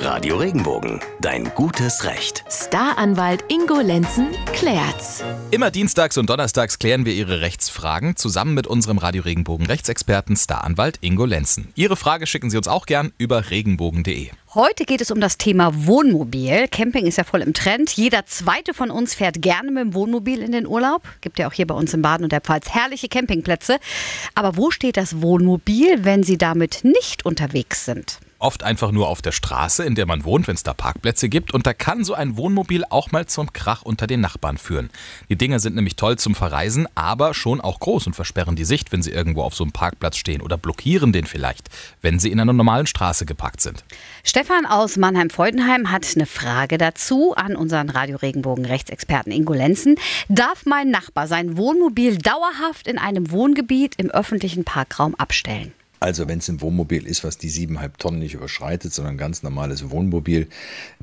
Radio Regenbogen, dein gutes Recht. Staranwalt Ingo Lenzen klärt's. Immer dienstags und donnerstags klären wir Ihre Rechtsfragen zusammen mit unserem Radio Regenbogen Rechtsexperten Staranwalt Ingo Lenzen. Ihre Frage schicken Sie uns auch gern über regenbogen.de. Heute geht es um das Thema Wohnmobil. Camping ist ja voll im Trend. Jeder zweite von uns fährt gerne mit dem Wohnmobil in den Urlaub. Gibt ja auch hier bei uns in Baden und der Pfalz herrliche Campingplätze. Aber wo steht das Wohnmobil, wenn Sie damit nicht unterwegs sind? Oft einfach nur auf der Straße, in der man wohnt, wenn es da Parkplätze gibt. Und da kann so ein Wohnmobil auch mal zum Krach unter den Nachbarn führen. Die Dinger sind nämlich toll zum Verreisen, aber schon auch groß und versperren die Sicht, wenn sie irgendwo auf so einem Parkplatz stehen oder blockieren den vielleicht, wenn sie in einer normalen Straße geparkt sind. Stefan aus Mannheim-Freudenheim hat eine Frage dazu an unseren Radio Regenbogen Rechtsexperten Ingo Lenzen. Darf mein Nachbar sein Wohnmobil dauerhaft in einem Wohngebiet im öffentlichen Parkraum abstellen? Also wenn es ein Wohnmobil ist, was die siebeneinhalb Tonnen nicht überschreitet, sondern ein ganz normales Wohnmobil,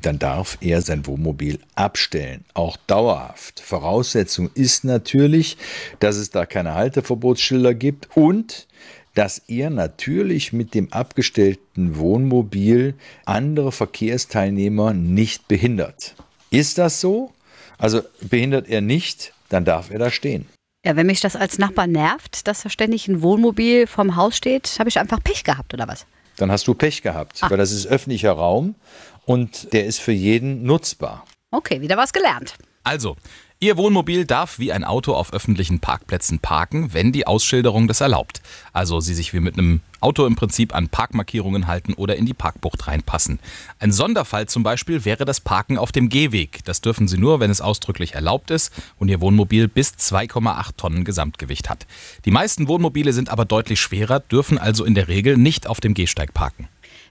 dann darf er sein Wohnmobil abstellen, auch dauerhaft. Voraussetzung ist natürlich, dass es da keine Halteverbotsschilder gibt und dass er natürlich mit dem abgestellten Wohnmobil andere Verkehrsteilnehmer nicht behindert. Ist das so? Also behindert er nicht, dann darf er da stehen. Ja, wenn mich das als Nachbar nervt, dass da ständig ein Wohnmobil vorm Haus steht, habe ich einfach Pech gehabt oder was? Dann hast du Pech gehabt, Ach. weil das ist öffentlicher Raum und der ist für jeden nutzbar. Okay, wieder was gelernt. Also, Ihr Wohnmobil darf wie ein Auto auf öffentlichen Parkplätzen parken, wenn die Ausschilderung das erlaubt. Also Sie sich wie mit einem Auto im Prinzip an Parkmarkierungen halten oder in die Parkbucht reinpassen. Ein Sonderfall zum Beispiel wäre das Parken auf dem Gehweg. Das dürfen Sie nur, wenn es ausdrücklich erlaubt ist und Ihr Wohnmobil bis 2,8 Tonnen Gesamtgewicht hat. Die meisten Wohnmobile sind aber deutlich schwerer, dürfen also in der Regel nicht auf dem Gehsteig parken.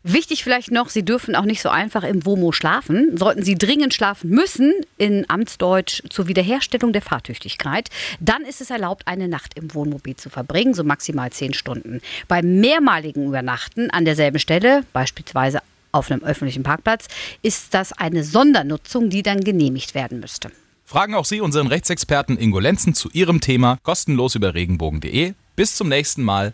Wichtig vielleicht noch, Sie dürfen auch nicht so einfach im WOMO schlafen. Sollten Sie dringend schlafen müssen, in Amtsdeutsch zur Wiederherstellung der Fahrtüchtigkeit, dann ist es erlaubt, eine Nacht im Wohnmobil zu verbringen, so maximal zehn Stunden. Beim mehrmaligen Übernachten an derselben Stelle, beispielsweise auf einem öffentlichen Parkplatz, ist das eine Sondernutzung, die dann genehmigt werden müsste. Fragen auch Sie unseren Rechtsexperten Ingo Lenzen zu Ihrem Thema kostenlos über regenbogen.de. Bis zum nächsten Mal.